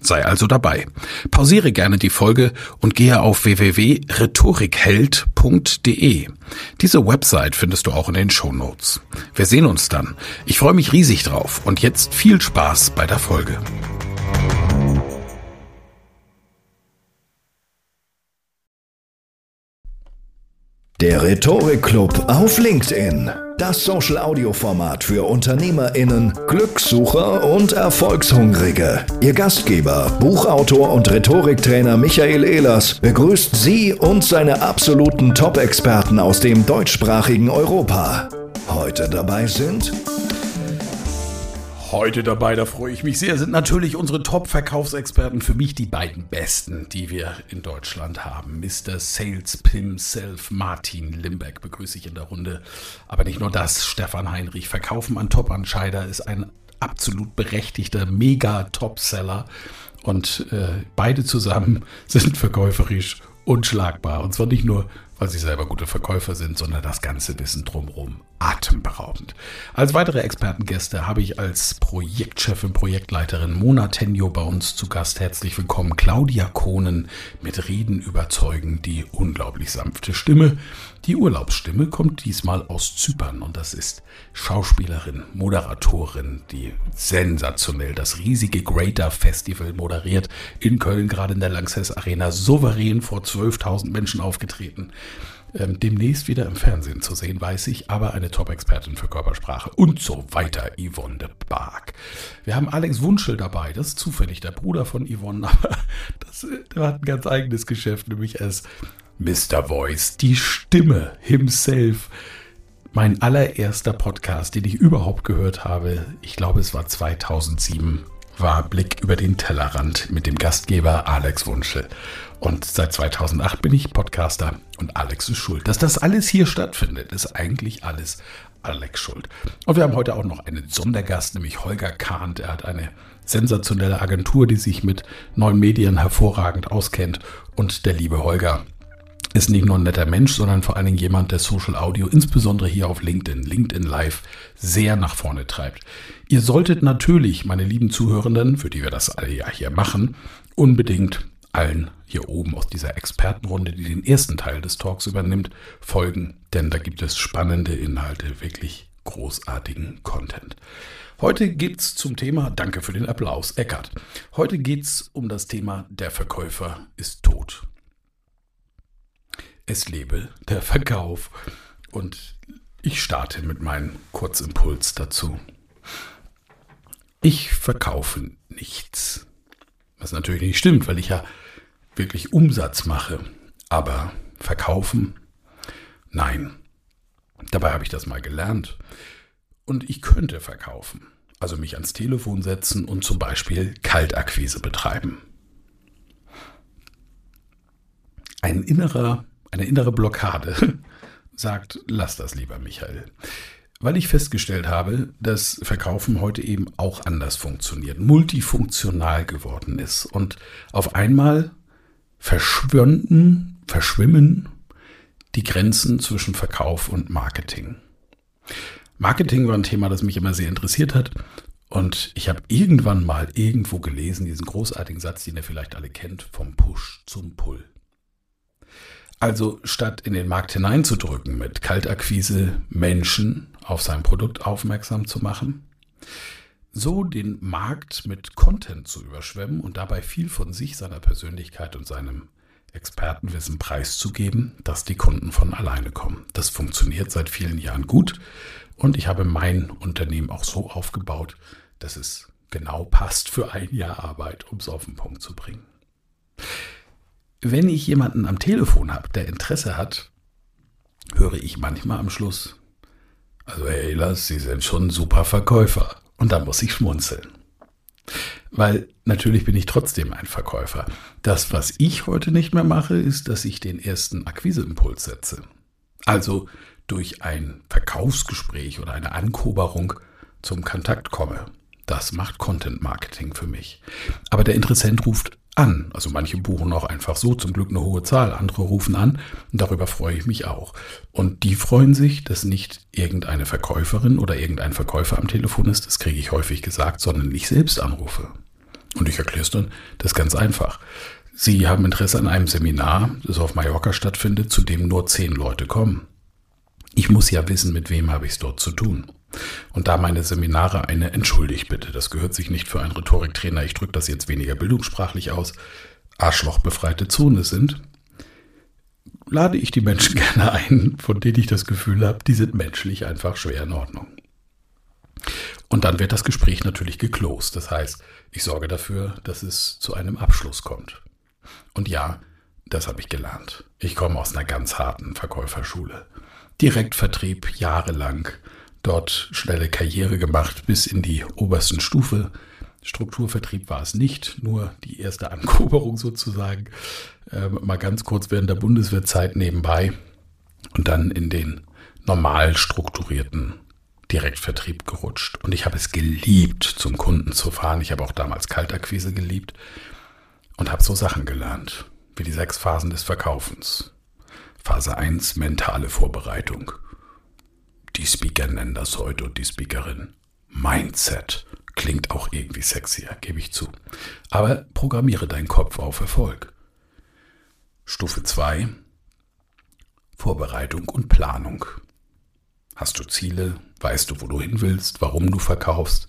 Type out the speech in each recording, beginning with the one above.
Sei also dabei. Pausiere gerne die Folge und gehe auf www.rhetorikheld.de. Diese Website findest du auch in den Show Notes. Wir sehen uns dann. Ich freue mich riesig drauf und jetzt viel Spaß bei der Folge. Der Rhetorik-Club auf LinkedIn. Das Social-Audio-Format für UnternehmerInnen, Glückssucher und Erfolgshungrige. Ihr Gastgeber, Buchautor und Rhetoriktrainer Michael Ehlers begrüßt Sie und seine absoluten Top-Experten aus dem deutschsprachigen Europa. Heute dabei sind Heute dabei, da freue ich mich sehr, sind natürlich unsere Top-Verkaufsexperten, für mich die beiden besten, die wir in Deutschland haben. Mr. Sales Pim Self Martin Limbeck begrüße ich in der Runde. Aber nicht nur das, Stefan Heinrich. Verkaufen an Top-Anscheider ist ein absolut berechtigter Mega-Top-Seller. Und äh, beide zusammen sind verkäuferisch unschlagbar. Und zwar nicht nur, weil sie selber gute Verkäufer sind, sondern das ganze Wissen drumherum atemberaubend. Als weitere Expertengäste habe ich als Projektchefin, Projektleiterin Mona Tenjo bei uns zu Gast. Herzlich willkommen Claudia Kohnen mit Reden überzeugen, die unglaublich sanfte Stimme. Die Urlaubsstimme kommt diesmal aus Zypern und das ist Schauspielerin, Moderatorin, die sensationell das riesige Greater Festival moderiert. In Köln gerade in der Lanxess Arena souverän vor 12.000 Menschen aufgetreten ähm, demnächst wieder im Fernsehen zu sehen, weiß ich, aber eine Top-Expertin für Körpersprache und so weiter, Yvonne de Barg. Wir haben Alex Wunschel dabei, das ist zufällig der Bruder von Yvonne, aber das, der hat ein ganz eigenes Geschäft, nämlich als Mr. Voice, die Stimme himself. Mein allererster Podcast, den ich überhaupt gehört habe, ich glaube es war 2007, war Blick über den Tellerrand mit dem Gastgeber Alex Wunschel. Und seit 2008 bin ich Podcaster und Alex ist schuld. Dass das alles hier stattfindet, ist eigentlich alles Alex schuld. Und wir haben heute auch noch einen Sondergast, nämlich Holger Kahnt. Er hat eine sensationelle Agentur, die sich mit neuen Medien hervorragend auskennt. Und der liebe Holger ist nicht nur ein netter Mensch, sondern vor allen Dingen jemand, der Social Audio, insbesondere hier auf LinkedIn, LinkedIn Live, sehr nach vorne treibt. Ihr solltet natürlich, meine lieben Zuhörenden, für die wir das alle ja hier machen, unbedingt allen hier oben aus dieser Expertenrunde, die den ersten Teil des Talks übernimmt, folgen, denn da gibt es spannende Inhalte, wirklich großartigen Content. Heute geht es zum Thema, danke für den Applaus, Eckart. Heute geht es um das Thema, der Verkäufer ist tot. Es lebe der Verkauf. Und ich starte mit meinem Kurzimpuls dazu. Ich verkaufe nichts. Was natürlich nicht stimmt, weil ich ja wirklich Umsatz mache. Aber verkaufen? Nein. Dabei habe ich das mal gelernt. Und ich könnte verkaufen. Also mich ans Telefon setzen und zum Beispiel Kaltakquise betreiben. Ein innerer, eine innere Blockade sagt, lass das lieber, Michael. Weil ich festgestellt habe, dass Verkaufen heute eben auch anders funktioniert, multifunktional geworden ist und auf einmal verschwönden, verschwimmen die Grenzen zwischen Verkauf und Marketing. Marketing war ein Thema, das mich immer sehr interessiert hat. Und ich habe irgendwann mal irgendwo gelesen, diesen großartigen Satz, den ihr vielleicht alle kennt, vom Push zum Pull. Also statt in den Markt hineinzudrücken mit Kaltakquise Menschen auf sein Produkt aufmerksam zu machen, so den Markt mit Content zu überschwemmen und dabei viel von sich, seiner Persönlichkeit und seinem Expertenwissen preiszugeben, dass die Kunden von alleine kommen. Das funktioniert seit vielen Jahren gut und ich habe mein Unternehmen auch so aufgebaut, dass es genau passt für ein Jahr Arbeit, um es auf den Punkt zu bringen. Wenn ich jemanden am Telefon habe, der Interesse hat, höre ich manchmal am Schluss, also Herr Ehlers, Sie sind schon ein super Verkäufer. Und dann muss ich schmunzeln. Weil natürlich bin ich trotzdem ein Verkäufer. Das, was ich heute nicht mehr mache, ist, dass ich den ersten Akquiseimpuls setze. Also durch ein Verkaufsgespräch oder eine Ankoberung zum Kontakt komme. Das macht Content Marketing für mich. Aber der Interessent ruft an. Also manche buchen auch einfach so, zum Glück eine hohe Zahl. Andere rufen an darüber freue ich mich auch. Und die freuen sich, dass nicht irgendeine Verkäuferin oder irgendein Verkäufer am Telefon ist, das kriege ich häufig gesagt, sondern ich selbst anrufe. Und ich erkläre es dann, das ist ganz einfach. Sie haben Interesse an einem Seminar, das auf Mallorca stattfindet, zu dem nur zehn Leute kommen. Ich muss ja wissen, mit wem habe ich es dort zu tun. Und da meine Seminare eine Entschuldigt bitte, das gehört sich nicht für einen Rhetoriktrainer, ich drücke das jetzt weniger bildungssprachlich aus, arschlochbefreite Zone sind, lade ich die Menschen gerne ein, von denen ich das Gefühl habe, die sind menschlich einfach schwer in Ordnung. Und dann wird das Gespräch natürlich geklost. Das heißt, ich sorge dafür, dass es zu einem Abschluss kommt. Und ja, das habe ich gelernt. Ich komme aus einer ganz harten Verkäuferschule. Direktvertrieb jahrelang dort schnelle Karriere gemacht bis in die obersten Stufe. Strukturvertrieb war es nicht, nur die erste Ankuberung sozusagen. Ähm, mal ganz kurz während der Bundeswehrzeit nebenbei und dann in den normal strukturierten Direktvertrieb gerutscht. Und ich habe es geliebt, zum Kunden zu fahren. Ich habe auch damals Kaltakquise geliebt und habe so Sachen gelernt, wie die sechs Phasen des Verkaufens. Phase 1, mentale Vorbereitung. Die Speaker nennen das heute und die Speakerin. Mindset klingt auch irgendwie sexier, gebe ich zu. Aber programmiere deinen Kopf auf Erfolg. Stufe 2. Vorbereitung und Planung. Hast du Ziele? Weißt du, wo du hin willst? Warum du verkaufst?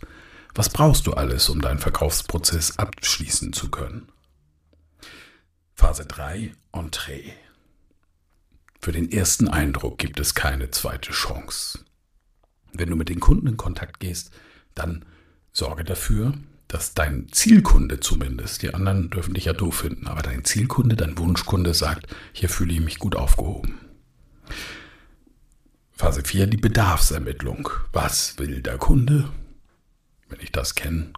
Was brauchst du alles, um deinen Verkaufsprozess abschließen zu können? Phase 3. Entree. Für den ersten Eindruck gibt es keine zweite Chance. Wenn du mit den Kunden in Kontakt gehst, dann sorge dafür, dass dein Zielkunde zumindest, die anderen dürfen dich ja doof finden, aber dein Zielkunde, dein Wunschkunde sagt, hier fühle ich mich gut aufgehoben. Phase 4, die Bedarfsermittlung. Was will der Kunde? Wenn ich das kenne,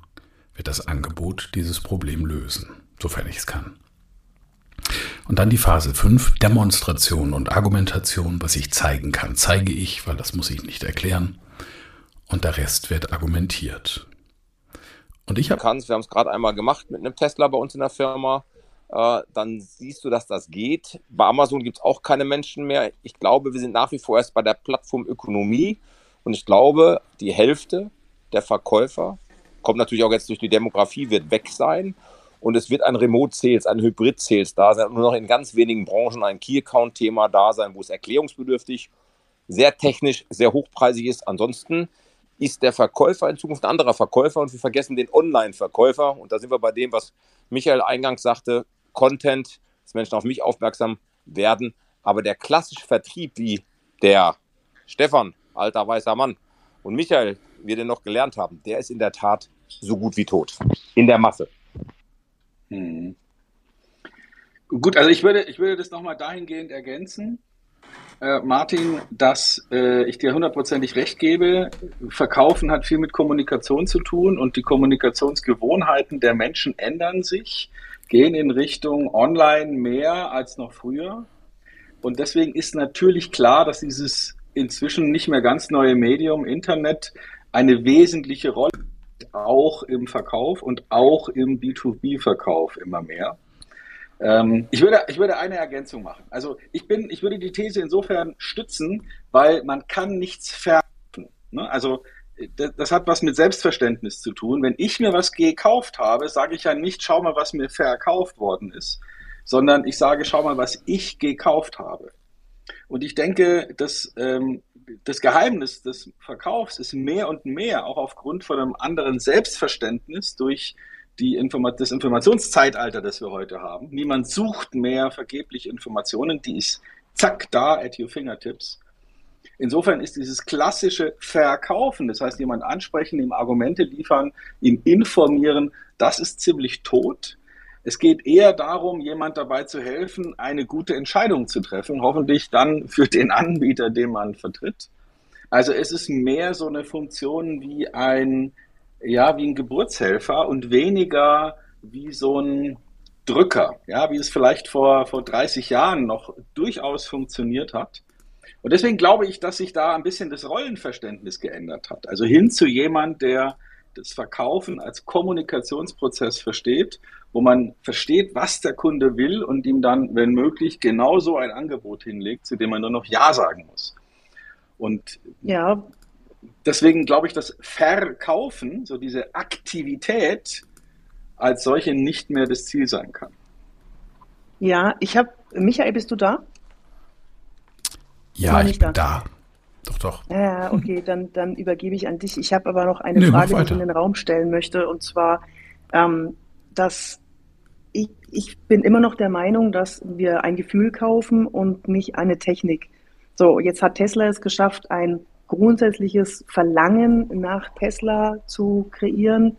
wird das Angebot dieses Problem lösen, sofern ich es kann. Und dann die Phase 5, Demonstration und Argumentation, was ich zeigen kann, zeige ich, weil das muss ich nicht erklären. Und der Rest wird argumentiert. Und ich habe. Wir haben es gerade einmal gemacht mit einem Tesla bei uns in der Firma. Äh, dann siehst du, dass das geht. Bei Amazon gibt es auch keine Menschen mehr. Ich glaube, wir sind nach wie vor erst bei der Plattformökonomie. Und ich glaube, die Hälfte der Verkäufer, kommt natürlich auch jetzt durch die Demografie, wird weg sein. Und es wird ein Remote Sales, ein Hybrid Sales da sein, nur noch in ganz wenigen Branchen ein Key Account Thema da sein, wo es erklärungsbedürftig, sehr technisch, sehr hochpreisig ist. Ansonsten ist der Verkäufer in Zukunft ein anderer Verkäufer und wir vergessen den Online-Verkäufer. Und da sind wir bei dem, was Michael eingangs sagte, Content, dass Menschen auf mich aufmerksam werden. Aber der klassische Vertrieb, wie der Stefan, alter weißer Mann, und Michael, wir den noch gelernt haben, der ist in der Tat so gut wie tot. In der Masse. Hm. Gut, also ich würde, ich würde das nochmal dahingehend ergänzen, äh, Martin, dass äh, ich dir hundertprozentig recht gebe. Verkaufen hat viel mit Kommunikation zu tun und die Kommunikationsgewohnheiten der Menschen ändern sich, gehen in Richtung Online mehr als noch früher. Und deswegen ist natürlich klar, dass dieses inzwischen nicht mehr ganz neue Medium Internet eine wesentliche Rolle auch im Verkauf und auch im B2B-Verkauf immer mehr. Ähm, ich, würde, ich würde eine Ergänzung machen. Also ich, bin, ich würde die These insofern stützen, weil man kann nichts verkaufen. Ne? Also das, das, hat was mit Selbstverständnis zu tun. Wenn ich mir was gekauft habe, sage ich ja nicht, schau mal, was mir verkauft worden ist, sondern ich sage, schau mal, was ich gekauft habe. Und ich denke, dass ähm, das Geheimnis des Verkaufs ist mehr und mehr, auch aufgrund von einem anderen Selbstverständnis durch die Informa das Informationszeitalter, das wir heute haben. Niemand sucht mehr vergeblich Informationen, die ist zack da at your fingertips. Insofern ist dieses klassische Verkaufen, das heißt jemand ansprechen, ihm Argumente liefern, ihn informieren, das ist ziemlich tot. Es geht eher darum, jemand dabei zu helfen, eine gute Entscheidung zu treffen, hoffentlich dann für den Anbieter, den man vertritt. Also es ist mehr so eine Funktion wie ein, ja, wie ein Geburtshelfer und weniger wie so ein Drücker, ja, wie es vielleicht vor, vor 30 Jahren noch durchaus funktioniert hat. Und deswegen glaube ich, dass sich da ein bisschen das Rollenverständnis geändert hat. Also hin zu jemand, der das Verkaufen als Kommunikationsprozess versteht, wo man versteht, was der Kunde will und ihm dann, wenn möglich, genauso ein Angebot hinlegt, zu dem man nur noch Ja sagen muss. Und ja. deswegen glaube ich, dass Verkaufen, so diese Aktivität, als solche nicht mehr das Ziel sein kann. Ja, ich habe, Michael, bist du da? Ja, ich bin da. da. Doch, doch. Ja, okay, dann, dann übergebe ich an dich. Ich habe aber noch eine nee, Frage, die ich in den Raum stellen möchte. Und zwar, ähm, dass ich, ich bin immer noch der Meinung, dass wir ein Gefühl kaufen und nicht eine Technik. So, jetzt hat Tesla es geschafft, ein grundsätzliches Verlangen nach Tesla zu kreieren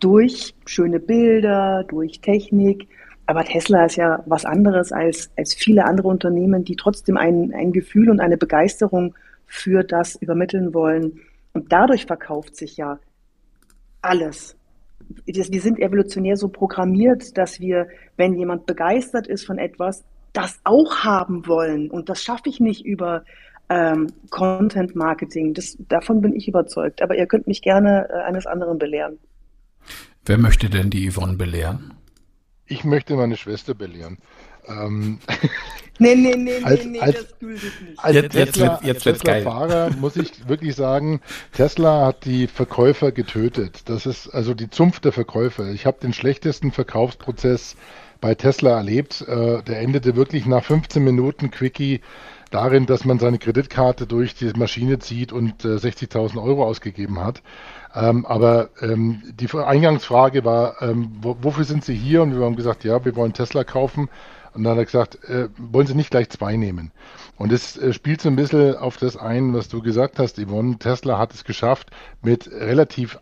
durch schöne Bilder, durch Technik. Aber Tesla ist ja was anderes als, als viele andere Unternehmen, die trotzdem ein, ein Gefühl und eine Begeisterung für das übermitteln wollen. Und dadurch verkauft sich ja alles. Wir sind evolutionär so programmiert, dass wir, wenn jemand begeistert ist von etwas, das auch haben wollen. Und das schaffe ich nicht über ähm, Content Marketing. Das, davon bin ich überzeugt. Aber ihr könnt mich gerne äh, eines anderen belehren. Wer möchte denn die Yvonne belehren? Ich möchte meine Schwester belehren. Ähm, nee, nee, nee, als, nee, als, das gilt nicht. Als jetzt, Tesla, jetzt, jetzt Tesla Fahrer muss ich wirklich sagen, Tesla hat die Verkäufer getötet. Das ist also die Zunft der Verkäufer. Ich habe den schlechtesten Verkaufsprozess bei Tesla erlebt. Äh, der endete wirklich nach 15 Minuten Quickie darin, dass man seine Kreditkarte durch die Maschine zieht und äh, 60.000 Euro ausgegeben hat. Ähm, aber ähm, die Eingangsfrage war, ähm, wo, wofür sind Sie hier? Und wir haben gesagt, ja, wir wollen Tesla kaufen. Und dann hat er gesagt, äh, wollen Sie nicht gleich zwei nehmen? Und es äh, spielt so ein bisschen auf das ein, was du gesagt hast, Yvonne. Tesla hat es geschafft, mit relativ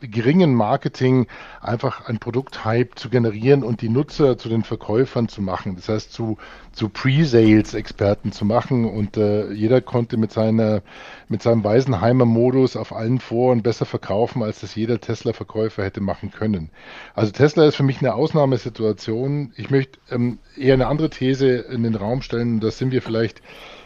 geringen Marketing einfach ein Produkthype zu generieren und die Nutzer zu den Verkäufern zu machen. Das heißt, zu, zu Pre-Sales-Experten zu machen und äh, jeder konnte mit, seiner, mit seinem Weisenheimer-Modus auf allen Foren besser verkaufen, als das jeder Tesla-Verkäufer hätte machen können. Also Tesla ist für mich eine Ausnahmesituation. Ich möchte ähm, eher eine andere These in den Raum stellen. Da sind wir vielleicht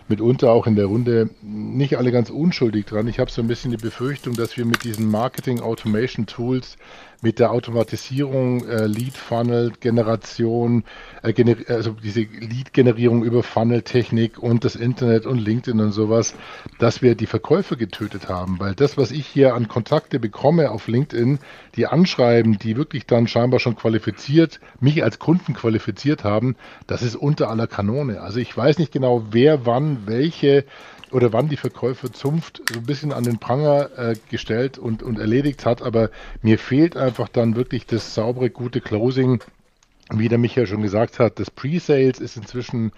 mitunter auch in der Runde nicht alle ganz unschuldig dran. Ich habe so ein bisschen die Befürchtung, dass wir mit diesen Marketing Automation Tools mit der Automatisierung, äh, Lead-Funnel-Generation, äh, gener also diese Lead-Generierung über Funnel-Technik und das Internet und LinkedIn und sowas, dass wir die Verkäufe getötet haben. Weil das, was ich hier an Kontakte bekomme auf LinkedIn, die anschreiben, die wirklich dann scheinbar schon qualifiziert, mich als Kunden qualifiziert haben, das ist unter aller Kanone. Also ich weiß nicht genau, wer wann welche oder wann die Verkäufer Zunft so ein bisschen an den Pranger äh, gestellt und, und erledigt hat, aber mir fehlt einfach dann wirklich das saubere, gute Closing. Wie der Michael schon gesagt hat, das Pre-Sales ist inzwischen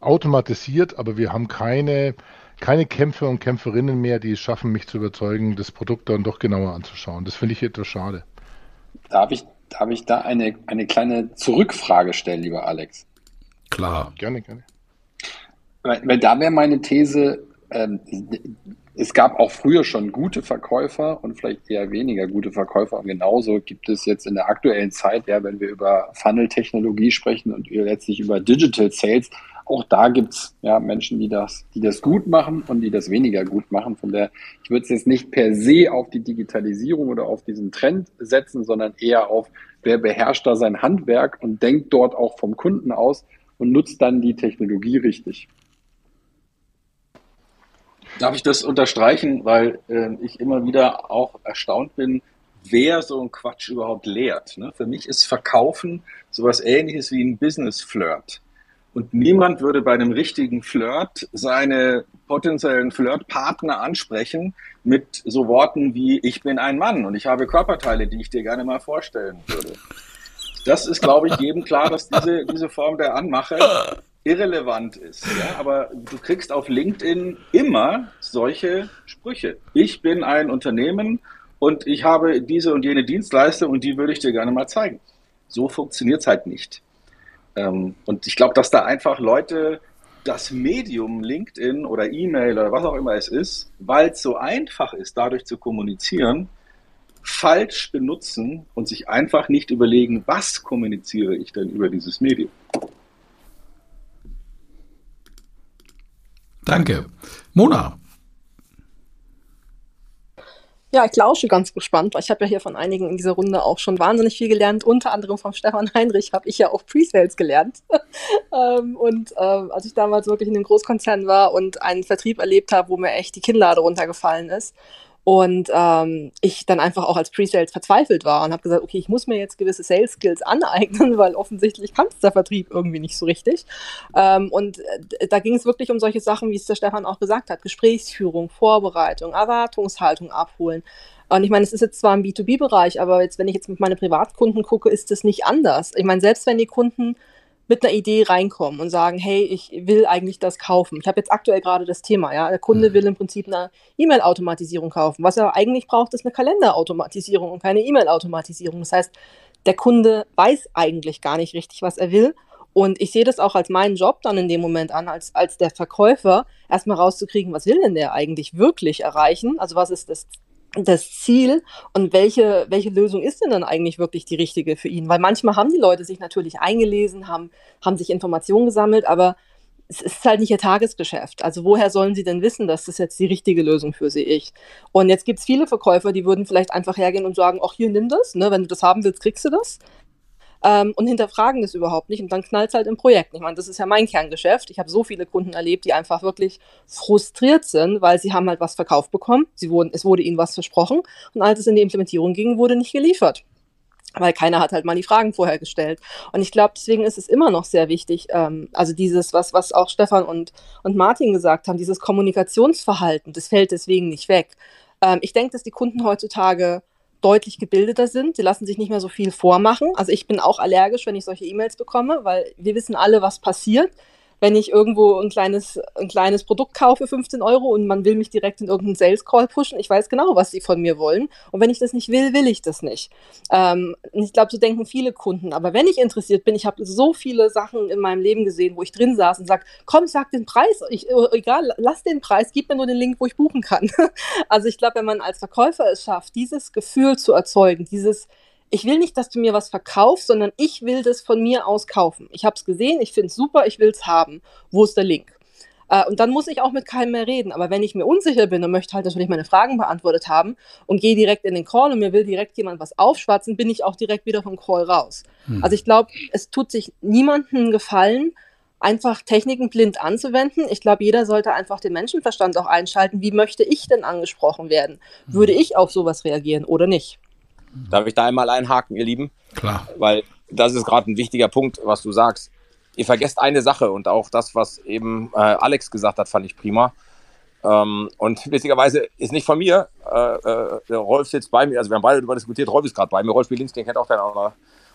automatisiert, aber wir haben keine, keine Kämpfer und Kämpferinnen mehr, die es schaffen, mich zu überzeugen, das Produkt dann doch genauer anzuschauen. Das finde ich etwas schade. Darf ich, darf ich da eine, eine kleine Zurückfrage stellen, lieber Alex? Klar. Gerne, gerne. Weil, weil da wäre meine These, ähm, es gab auch früher schon gute Verkäufer und vielleicht eher weniger gute Verkäufer. Und genauso gibt es jetzt in der aktuellen Zeit, ja, wenn wir über Funnel-Technologie sprechen und letztlich über Digital Sales, auch da gibt es ja, Menschen, die das, die das gut machen und die das weniger gut machen. Von der, ich würde es jetzt nicht per se auf die Digitalisierung oder auf diesen Trend setzen, sondern eher auf, wer beherrscht da sein Handwerk und denkt dort auch vom Kunden aus und nutzt dann die Technologie richtig. Darf ich das unterstreichen, weil äh, ich immer wieder auch erstaunt bin, wer so einen Quatsch überhaupt lehrt. Ne? Für mich ist Verkaufen sowas ähnliches wie ein Business-Flirt. Und niemand würde bei einem richtigen Flirt seine potenziellen Flirtpartner ansprechen mit so Worten wie ich bin ein Mann und ich habe Körperteile, die ich dir gerne mal vorstellen würde. Das ist, glaube ich, jedem klar, dass diese, diese Form der Anmache irrelevant ist. Ja? Aber du kriegst auf LinkedIn immer solche Sprüche. Ich bin ein Unternehmen und ich habe diese und jene Dienstleistung und die würde ich dir gerne mal zeigen. So funktioniert es halt nicht. Ähm, und ich glaube, dass da einfach Leute das Medium LinkedIn oder E-Mail oder was auch immer es ist, weil es so einfach ist, dadurch zu kommunizieren, falsch benutzen und sich einfach nicht überlegen, was kommuniziere ich denn über dieses Medium. Danke. Mona, ja, ich lausche ganz gespannt, weil ich habe ja hier von einigen in dieser Runde auch schon wahnsinnig viel gelernt. Unter anderem vom Stefan Heinrich habe ich ja auch Pre-Sales gelernt. ähm, und ähm, als ich damals wirklich in einem Großkonzern war und einen Vertrieb erlebt habe, wo mir echt die Kinnlade runtergefallen ist und ähm, ich dann einfach auch als Pre-Sales verzweifelt war und habe gesagt, okay, ich muss mir jetzt gewisse Sales-Skills aneignen, weil offensichtlich kann es der Vertrieb irgendwie nicht so richtig. Ähm, und äh, da ging es wirklich um solche Sachen, wie es der Stefan auch gesagt hat, Gesprächsführung, Vorbereitung, Erwartungshaltung abholen. Und ich meine, es ist jetzt zwar im B2B-Bereich, aber jetzt, wenn ich jetzt mit meinen Privatkunden gucke, ist das nicht anders. Ich meine, selbst wenn die Kunden mit einer Idee reinkommen und sagen, hey, ich will eigentlich das kaufen. Ich habe jetzt aktuell gerade das Thema, ja, der Kunde mhm. will im Prinzip eine E-Mail-Automatisierung kaufen. Was er eigentlich braucht, ist eine Kalenderautomatisierung und keine E-Mail-Automatisierung. Das heißt, der Kunde weiß eigentlich gar nicht richtig, was er will. Und ich sehe das auch als meinen Job dann in dem Moment an, als, als der Verkäufer, erstmal rauszukriegen, was will denn der eigentlich wirklich erreichen? Also was ist das das Ziel und welche, welche Lösung ist denn dann eigentlich wirklich die richtige für ihn? Weil manchmal haben die Leute sich natürlich eingelesen, haben, haben sich Informationen gesammelt, aber es ist halt nicht ihr Tagesgeschäft. Also woher sollen sie denn wissen, dass das jetzt die richtige Lösung für sie ist? Und jetzt gibt es viele Verkäufer, die würden vielleicht einfach hergehen und sagen, ach hier, nimm das, ne? wenn du das haben willst, kriegst du das ähm, und hinterfragen das überhaupt nicht und dann knallt es halt im Projekt. Ich meine, das ist ja mein Kerngeschäft. Ich habe so viele Kunden erlebt, die einfach wirklich frustriert sind, weil sie haben halt was verkauft bekommen, sie wurden, es wurde ihnen was versprochen und als es in die Implementierung ging, wurde nicht geliefert weil keiner hat halt mal die Fragen vorher gestellt. Und ich glaube, deswegen ist es immer noch sehr wichtig, ähm, also dieses, was, was auch Stefan und, und Martin gesagt haben, dieses Kommunikationsverhalten, das fällt deswegen nicht weg. Ähm, ich denke, dass die Kunden heutzutage deutlich gebildeter sind. Sie lassen sich nicht mehr so viel vormachen. Also ich bin auch allergisch, wenn ich solche E-Mails bekomme, weil wir wissen alle, was passiert wenn ich irgendwo ein kleines, ein kleines Produkt kaufe, 15 Euro, und man will mich direkt in irgendeinen Sales Call pushen, ich weiß genau, was sie von mir wollen. Und wenn ich das nicht will, will ich das nicht. Ähm, ich glaube, so denken viele Kunden. Aber wenn ich interessiert bin, ich habe so viele Sachen in meinem Leben gesehen, wo ich drin saß und sage, komm, sag den Preis, ich, äh, egal, lass den Preis, gib mir nur den Link, wo ich buchen kann. also ich glaube, wenn man als Verkäufer es schafft, dieses Gefühl zu erzeugen, dieses ich will nicht, dass du mir was verkaufst, sondern ich will das von mir aus kaufen. Ich habe es gesehen, ich finde es super, ich will es haben. Wo ist der Link? Äh, und dann muss ich auch mit keinem mehr reden. Aber wenn ich mir unsicher bin und möchte halt natürlich meine Fragen beantwortet haben und gehe direkt in den Call und mir will direkt jemand was aufschwatzen, bin ich auch direkt wieder vom Call raus. Hm. Also ich glaube, es tut sich niemandem gefallen, einfach Techniken blind anzuwenden. Ich glaube, jeder sollte einfach den Menschenverstand auch einschalten. Wie möchte ich denn angesprochen werden? Würde hm. ich auf sowas reagieren oder nicht? Darf ich da einmal einhaken, ihr Lieben? Klar. Weil das ist gerade ein wichtiger Punkt, was du sagst. Ihr vergesst eine Sache und auch das, was eben äh, Alex gesagt hat, fand ich prima. Ähm, und witzigerweise ist nicht von mir. Äh, äh, der Rolf sitzt bei mir, also wir haben beide darüber diskutiert. Rolf ist gerade bei mir. Rolf Bielinski, den kennt auch der auch.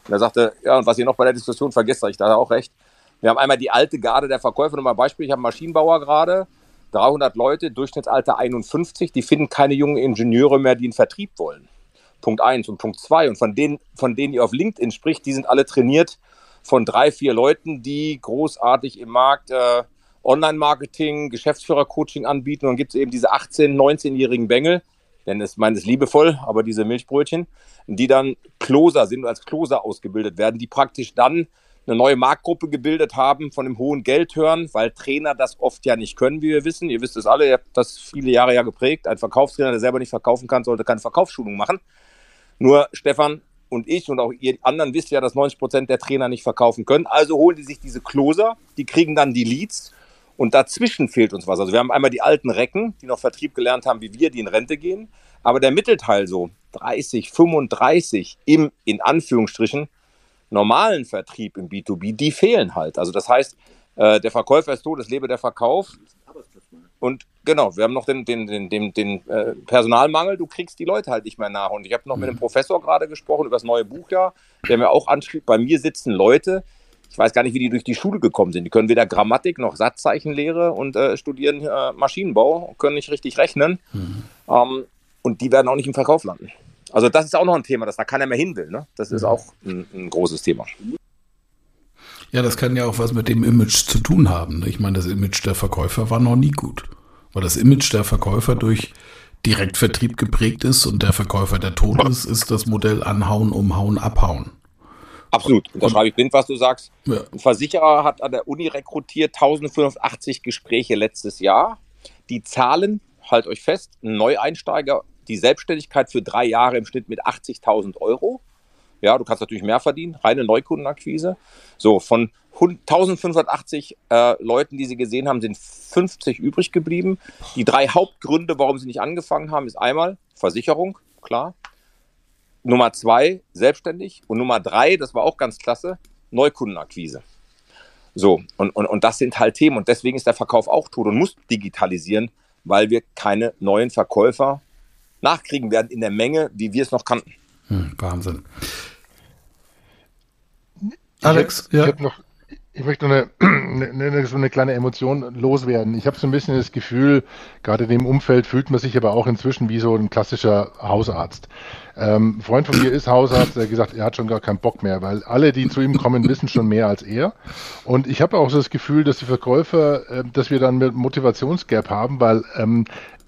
Und er sagte, ja, und was ihr noch bei der Diskussion vergesst, ich da auch recht. Wir haben einmal die alte Garde der Verkäufer. Nur mal Beispiel: Ich habe einen Maschinenbauer gerade, 300 Leute, Durchschnittsalter 51. Die finden keine jungen Ingenieure mehr, die einen Vertrieb wollen. Punkt 1 und Punkt 2. Und von denen, von denen ihr auf LinkedIn spricht, die sind alle trainiert von drei, vier Leuten, die großartig im Markt äh, Online-Marketing, Geschäftsführer-Coaching anbieten. Und dann gibt es eben diese 18-, 19-jährigen Bengel, denn es meint es liebevoll, aber diese Milchbrötchen, die dann Closer sind, als Closer ausgebildet werden, die praktisch dann eine neue Marktgruppe gebildet haben, von dem hohen Geld hören, weil Trainer das oft ja nicht können, wie wir wissen. Ihr wisst es alle, ihr habt das viele Jahre ja geprägt. Ein Verkaufstrainer, der selber nicht verkaufen kann, sollte keine Verkaufsschulung machen. Nur Stefan und ich und auch ihr anderen wisst ja, dass 90 Prozent der Trainer nicht verkaufen können. Also holen die sich diese Closer, die kriegen dann die Leads und dazwischen fehlt uns was. Also wir haben einmal die alten Recken, die noch Vertrieb gelernt haben, wie wir, die in Rente gehen. Aber der Mittelteil so 30, 35 im, in Anführungsstrichen, normalen Vertrieb im B2B, die fehlen halt. Also das heißt, Äh, der Verkäufer ist tot, es lebe der Verkauf. Und genau, wir haben noch den, den, den, den, den äh, Personalmangel, du kriegst die Leute halt nicht mehr nach. Und ich habe noch mit dem mhm. Professor gerade gesprochen über das neue Buch ja, der mir auch anschrieb, bei mir sitzen Leute, ich weiß gar nicht, wie die durch die Schule gekommen sind. Die können weder Grammatik noch Satzzeichenlehre und äh, studieren äh, Maschinenbau, können nicht richtig rechnen. Mhm. Ähm, und die werden auch nicht im Verkauf landen. Also das ist auch noch ein Thema, dass da keiner mehr hin will. Ne? Das ist mhm. auch ein, ein großes Thema. Ja, das kann ja auch was mit dem Image zu tun haben. Ne? Ich meine, das Image der Verkäufer war noch nie gut. Weil das Image der Verkäufer durch Direktvertrieb geprägt ist und der Verkäufer, der tot ist, ist das Modell anhauen, umhauen, abhauen. Absolut, da schreibe ich blind, was du sagst. Ja. Ein Versicherer hat an der Uni rekrutiert 1580 Gespräche letztes Jahr. Die Zahlen, halt euch fest, ein Neueinsteiger, die Selbstständigkeit für drei Jahre im Schnitt mit 80.000 Euro. Ja, du kannst natürlich mehr verdienen, reine Neukundenakquise. So, von 1580 äh, Leuten, die sie gesehen haben, sind 50 übrig geblieben. Die drei Hauptgründe, warum sie nicht angefangen haben, ist einmal Versicherung, klar. Nummer zwei, selbstständig. Und Nummer drei, das war auch ganz klasse, Neukundenakquise. So, und, und, und das sind halt Themen. Und deswegen ist der Verkauf auch tot und muss digitalisieren, weil wir keine neuen Verkäufer nachkriegen werden in der Menge, wie wir es noch kannten. Hm, Wahnsinn. Alex, ich, ja. ich, noch, ich möchte noch eine, eine, so eine kleine Emotion loswerden. Ich habe so ein bisschen das Gefühl, gerade in dem Umfeld fühlt man sich aber auch inzwischen wie so ein klassischer Hausarzt. Ähm, ein Freund von mir ist Hausarzt, der hat gesagt, er hat schon gar keinen Bock mehr, weil alle, die zu ihm kommen, wissen schon mehr als er. Und ich habe auch so das Gefühl, dass die Verkäufer, äh, dass wir dann einen Motivationsgap haben, weil ähm,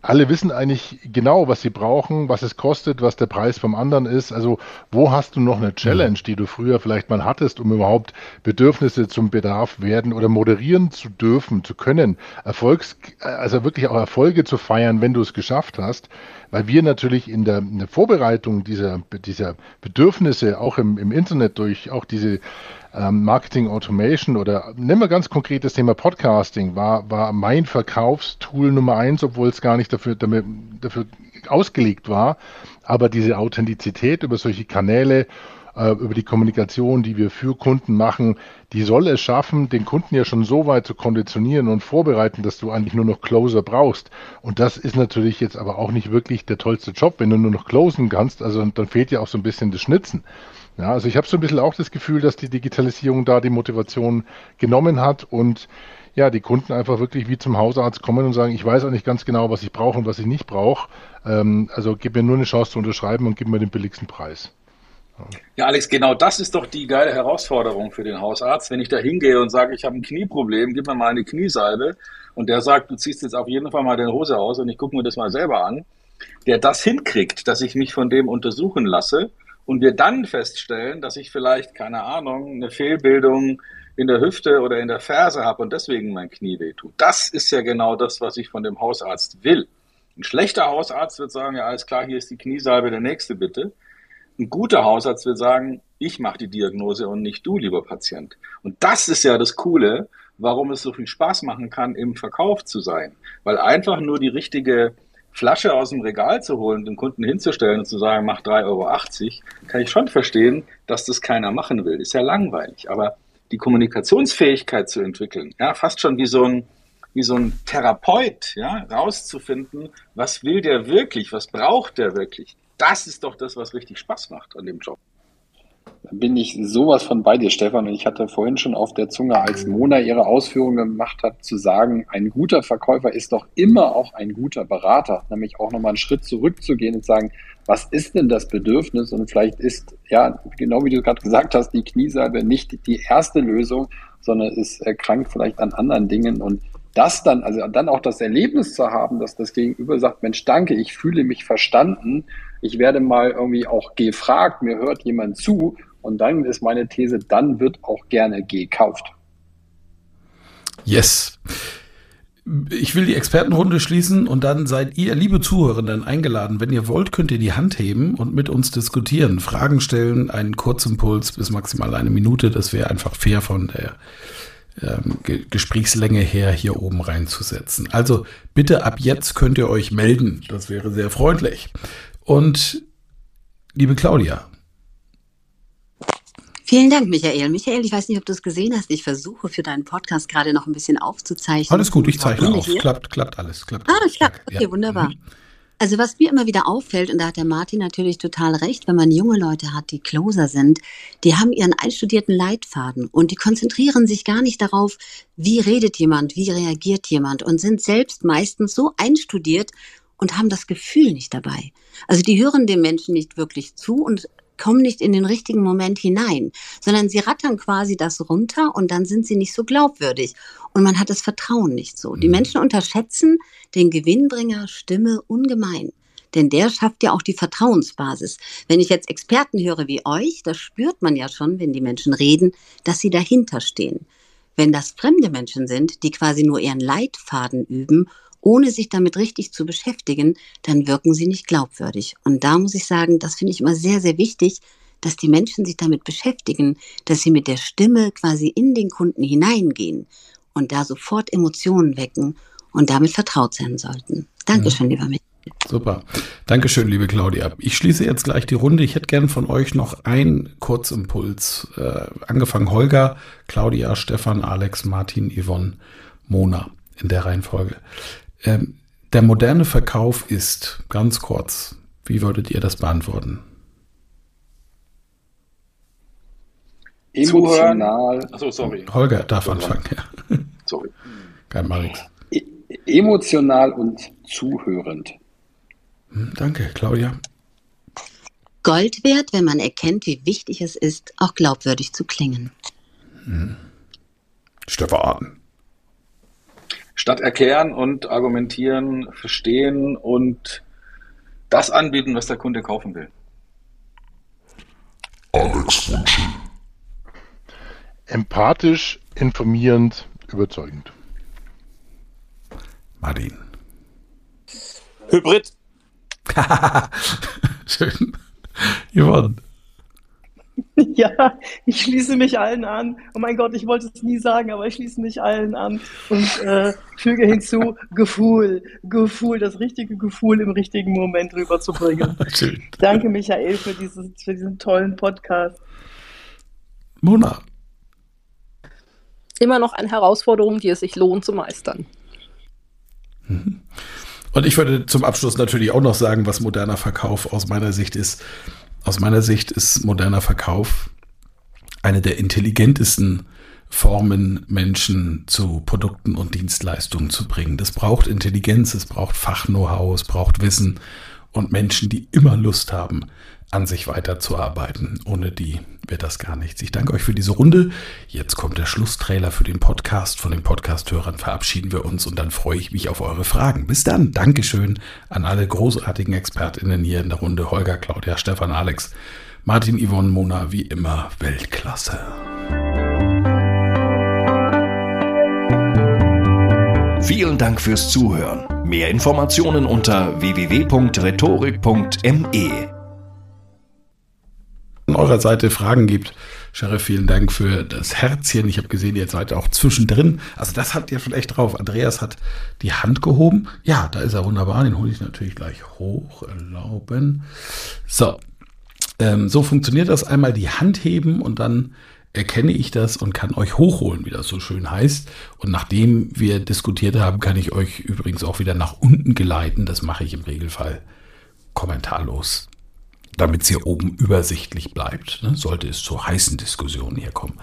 alle wissen eigentlich genau, was sie brauchen, was es kostet, was der Preis vom anderen ist. Also wo hast du noch eine Challenge, die du früher vielleicht mal hattest, um überhaupt Bedürfnisse zum Bedarf werden oder moderieren zu dürfen, zu können, Erfolgs, also wirklich auch Erfolge zu feiern, wenn du es geschafft hast, weil wir natürlich in der, in der Vorbereitung dieser, dieser Bedürfnisse auch im, im Internet durch auch diese ähm, Marketing Automation oder nehmen wir ganz konkret das Thema Podcasting, war, war mein Verkaufstool Nummer eins, obwohl es gar nicht dafür, damit, dafür ausgelegt war. Aber diese Authentizität über solche Kanäle, äh, über die Kommunikation, die wir für Kunden machen, die soll es schaffen, den Kunden ja schon so weit zu konditionieren und vorbereiten, dass du eigentlich nur noch Closer brauchst. Und das ist natürlich jetzt aber auch nicht wirklich der tollste Job, wenn du nur noch closen kannst. Also dann fehlt ja auch so ein bisschen das Schnitzen. Ja, also ich habe so ein bisschen auch das Gefühl, dass die Digitalisierung da die Motivation genommen hat und ja, die Kunden einfach wirklich wie zum Hausarzt kommen und sagen, ich weiß auch nicht ganz genau, was ich brauche und was ich nicht brauche. Ähm, also gib mir nur eine Chance zu unterschreiben und gib mir den billigsten Preis. Ja, Alex, genau das ist doch die geile Herausforderung für den Hausarzt. Wenn ich da hingehe und sage, ich habe ein Knieproblem, gib mir mal eine Kniesalbe und der sagt, du ziehst jetzt auf jeden Fall mal deine Hose aus und ich gucke mir das mal selber an, der das hinkriegt, dass ich mich von dem untersuchen lasse und wir dann feststellen, dass ich vielleicht, keine Ahnung, eine Fehlbildung in der Hüfte oder in der Ferse habe und deswegen mein Knie wehtut. Das ist ja genau das, was ich von dem Hausarzt will. Ein schlechter Hausarzt wird sagen, ja, alles klar, hier ist die Kniesalbe, der nächste bitte. Ein guter Hausarzt wird sagen, ich mache die Diagnose und nicht du, lieber Patient. Und das ist ja das Coole, warum es so viel Spaß machen kann, im Verkauf zu sein. Weil einfach nur die richtige Flasche aus dem Regal zu holen, den Kunden hinzustellen und zu sagen, mach 3,80 Euro, kann ich schon verstehen, dass das keiner machen will. Ist ja langweilig. Aber die Kommunikationsfähigkeit zu entwickeln, ja, fast schon wie so ein, wie so ein Therapeut, ja, rauszufinden, was will der wirklich, was braucht der wirklich. Das ist doch das, was richtig Spaß macht an dem Job bin ich sowas von bei dir, Stefan. Und ich hatte vorhin schon auf der Zunge, als Mona ihre Ausführungen gemacht hat, zu sagen, ein guter Verkäufer ist doch immer auch ein guter Berater. Nämlich auch nochmal einen Schritt zurückzugehen und sagen, was ist denn das Bedürfnis? Und vielleicht ist, ja, genau wie du gerade gesagt hast, die Kniesalbe nicht die erste Lösung, sondern ist erkrankt vielleicht an anderen Dingen. Und das dann, also dann auch das Erlebnis zu haben, dass das Gegenüber sagt, Mensch, danke, ich fühle mich verstanden, ich werde mal irgendwie auch gefragt, mir hört jemand zu und dann ist meine These, dann wird auch gerne gekauft. Yes. Ich will die Expertenrunde schließen und dann seid ihr, liebe Zuhörenden, eingeladen. Wenn ihr wollt, könnt ihr die Hand heben und mit uns diskutieren, Fragen stellen, einen Kurzimpuls bis maximal eine Minute. Das wäre einfach fair von der ähm, Gesprächslänge her hier oben reinzusetzen. Also bitte ab jetzt könnt ihr euch melden. Das wäre sehr freundlich. Und liebe Claudia, Vielen Dank, Michael. Michael, ich weiß nicht, ob du es gesehen hast. Ich versuche für deinen Podcast gerade noch ein bisschen aufzuzeichnen. Alles gut, ich zeichne auf. Klappt, klappt alles. Klappt ah, klappt. Okay, ja. wunderbar. Mhm. Also was mir immer wieder auffällt, und da hat der Martin natürlich total recht, wenn man junge Leute hat, die Closer sind, die haben ihren einstudierten Leitfaden und die konzentrieren sich gar nicht darauf, wie redet jemand, wie reagiert jemand und sind selbst meistens so einstudiert und haben das Gefühl nicht dabei. Also die hören dem Menschen nicht wirklich zu und kommen nicht in den richtigen Moment hinein, sondern sie rattern quasi das runter und dann sind sie nicht so glaubwürdig und man hat das Vertrauen nicht so. Die mhm. Menschen unterschätzen den Gewinnbringer Stimme ungemein. Denn der schafft ja auch die Vertrauensbasis. Wenn ich jetzt Experten höre wie euch, das spürt man ja schon, wenn die Menschen reden, dass sie dahinter stehen. Wenn das fremde Menschen sind, die quasi nur ihren Leitfaden üben ohne sich damit richtig zu beschäftigen, dann wirken sie nicht glaubwürdig. Und da muss ich sagen, das finde ich immer sehr, sehr wichtig, dass die Menschen sich damit beschäftigen, dass sie mit der Stimme quasi in den Kunden hineingehen und da sofort Emotionen wecken und damit vertraut sein sollten. Dankeschön, lieber Michael. Super. Dankeschön, liebe Claudia. Ich schließe jetzt gleich die Runde. Ich hätte gern von euch noch einen Kurzimpuls. Äh, angefangen Holger, Claudia, Stefan, Alex, Martin, Yvonne, Mona in der Reihenfolge. Ähm, der moderne Verkauf ist, ganz kurz, wie würdet ihr das beantworten? Emotional. Achso, sorry. Holger darf anfangen. Ja. Sorry. Kein Marix. E emotional und zuhörend. Hm, danke, Claudia. Gold wert, wenn man erkennt, wie wichtig es ist, auch glaubwürdig zu klingen. Hm. Stefan statt erklären und argumentieren, verstehen und das anbieten, was der Kunde kaufen will. Alex Wunsch. Empathisch, informierend, überzeugend. Martin. Hybrid. Schön. Yvonne. Ja, ich schließe mich allen an. Oh mein Gott, ich wollte es nie sagen, aber ich schließe mich allen an und äh, füge hinzu, Gefühl, Gefühl, das richtige Gefühl im richtigen Moment rüberzubringen. Danke, Michael, für, dieses, für diesen tollen Podcast. Mona. Immer noch eine Herausforderung, die es sich lohnt zu meistern. Und ich würde zum Abschluss natürlich auch noch sagen, was moderner Verkauf aus meiner Sicht ist. Aus meiner Sicht ist moderner Verkauf eine der intelligentesten Formen, Menschen zu Produkten und Dienstleistungen zu bringen. Das braucht Intelligenz, es braucht Fach-Know-how, es braucht Wissen und Menschen, die immer Lust haben, an sich weiterzuarbeiten. Ohne die wird das gar nichts. Ich danke euch für diese Runde. Jetzt kommt der Schlusstrailer für den Podcast. Von den Podcasthörern verabschieden wir uns und dann freue ich mich auf eure Fragen. Bis dann. Dankeschön an alle großartigen ExpertInnen hier in der Runde. Holger, Claudia, Stefan, Alex, Martin, Yvonne, Mona, wie immer Weltklasse. Vielen Dank fürs Zuhören. Mehr Informationen unter www.rhetorik.me eurer Seite Fragen gibt. Sheriff, vielen Dank für das Herzchen. Ich habe gesehen, ihr seid auch zwischendrin. Also das habt ihr vielleicht drauf. Andreas hat die Hand gehoben. Ja, da ist er wunderbar. Den hole ich natürlich gleich hoch. Erlauben. So. Ähm, so funktioniert das. Einmal die Hand heben und dann erkenne ich das und kann euch hochholen, wie das so schön heißt. Und nachdem wir diskutiert haben, kann ich euch übrigens auch wieder nach unten geleiten. Das mache ich im Regelfall kommentarlos damit es hier oben übersichtlich bleibt. Ne? Sollte es zu heißen Diskussionen hier kommen.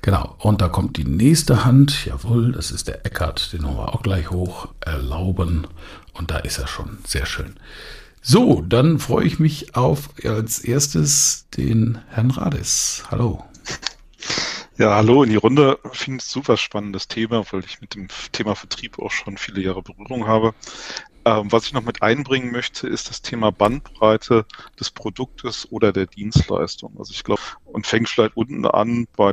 Genau. Und da kommt die nächste Hand. Jawohl, das ist der Eckart. Den holen wir auch gleich hoch. Erlauben. Und da ist er schon. Sehr schön. So, dann freue ich mich auf als erstes den Herrn Rades. Hallo. Ja, hallo in die Runde. Ich finde es super spannendes Thema, weil ich mit dem Thema Vertrieb auch schon viele Jahre Berührung habe. Ähm, was ich noch mit einbringen möchte, ist das Thema Bandbreite des Produktes oder der Dienstleistung. Also ich glaube, und fängt vielleicht unten an bei